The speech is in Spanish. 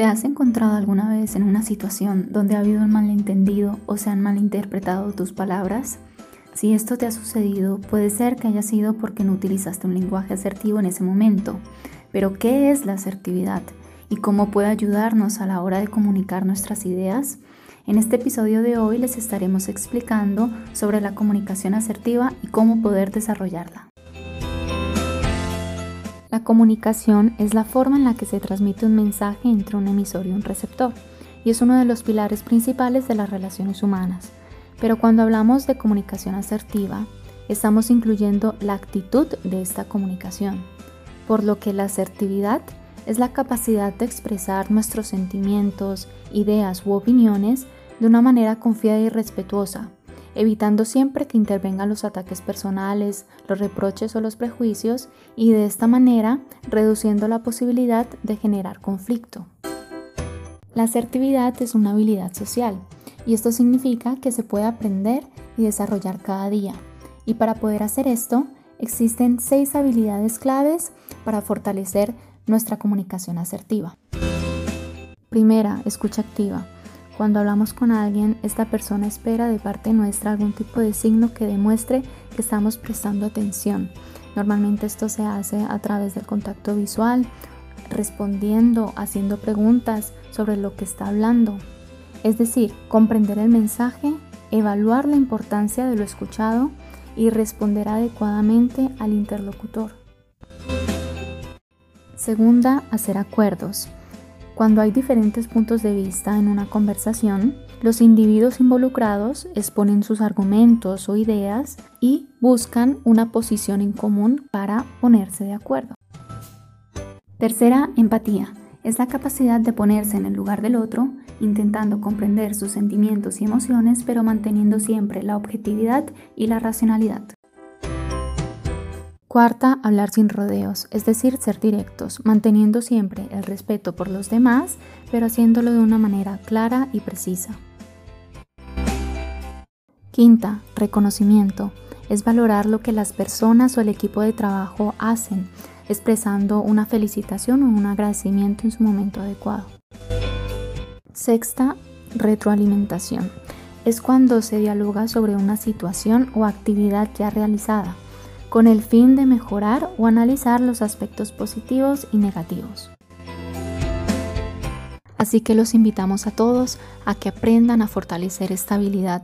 ¿Te has encontrado alguna vez en una situación donde ha habido un malentendido o se han malinterpretado tus palabras? Si esto te ha sucedido, puede ser que haya sido porque no utilizaste un lenguaje asertivo en ese momento. Pero ¿qué es la asertividad? ¿Y cómo puede ayudarnos a la hora de comunicar nuestras ideas? En este episodio de hoy les estaremos explicando sobre la comunicación asertiva y cómo poder desarrollarla. La comunicación es la forma en la que se transmite un mensaje entre un emisor y un receptor, y es uno de los pilares principales de las relaciones humanas. Pero cuando hablamos de comunicación asertiva, estamos incluyendo la actitud de esta comunicación, por lo que la asertividad es la capacidad de expresar nuestros sentimientos, ideas u opiniones de una manera confiada y respetuosa, evitando siempre que intervengan los ataques personales, los reproches o los prejuicios y de esta manera reduciendo la posibilidad de generar conflicto. La asertividad es una habilidad social y esto significa que se puede aprender y desarrollar cada día. Y para poder hacer esto, existen seis habilidades claves para fortalecer nuestra comunicación asertiva. Primera, escucha activa. Cuando hablamos con alguien, esta persona espera de parte nuestra algún tipo de signo que demuestre que estamos prestando atención. Normalmente esto se hace a través del contacto visual, respondiendo, haciendo preguntas sobre lo que está hablando. Es decir, comprender el mensaje, evaluar la importancia de lo escuchado y responder adecuadamente al interlocutor. Segunda, hacer acuerdos. Cuando hay diferentes puntos de vista en una conversación, los individuos involucrados exponen sus argumentos o ideas y buscan una posición en común para ponerse de acuerdo. Tercera, empatía. Es la capacidad de ponerse en el lugar del otro, intentando comprender sus sentimientos y emociones, pero manteniendo siempre la objetividad y la racionalidad. Cuarta, hablar sin rodeos, es decir, ser directos, manteniendo siempre el respeto por los demás, pero haciéndolo de una manera clara y precisa. Quinta, reconocimiento, es valorar lo que las personas o el equipo de trabajo hacen, expresando una felicitación o un agradecimiento en su momento adecuado. Sexta, retroalimentación, es cuando se dialoga sobre una situación o actividad ya realizada con el fin de mejorar o analizar los aspectos positivos y negativos. Así que los invitamos a todos a que aprendan a fortalecer esta habilidad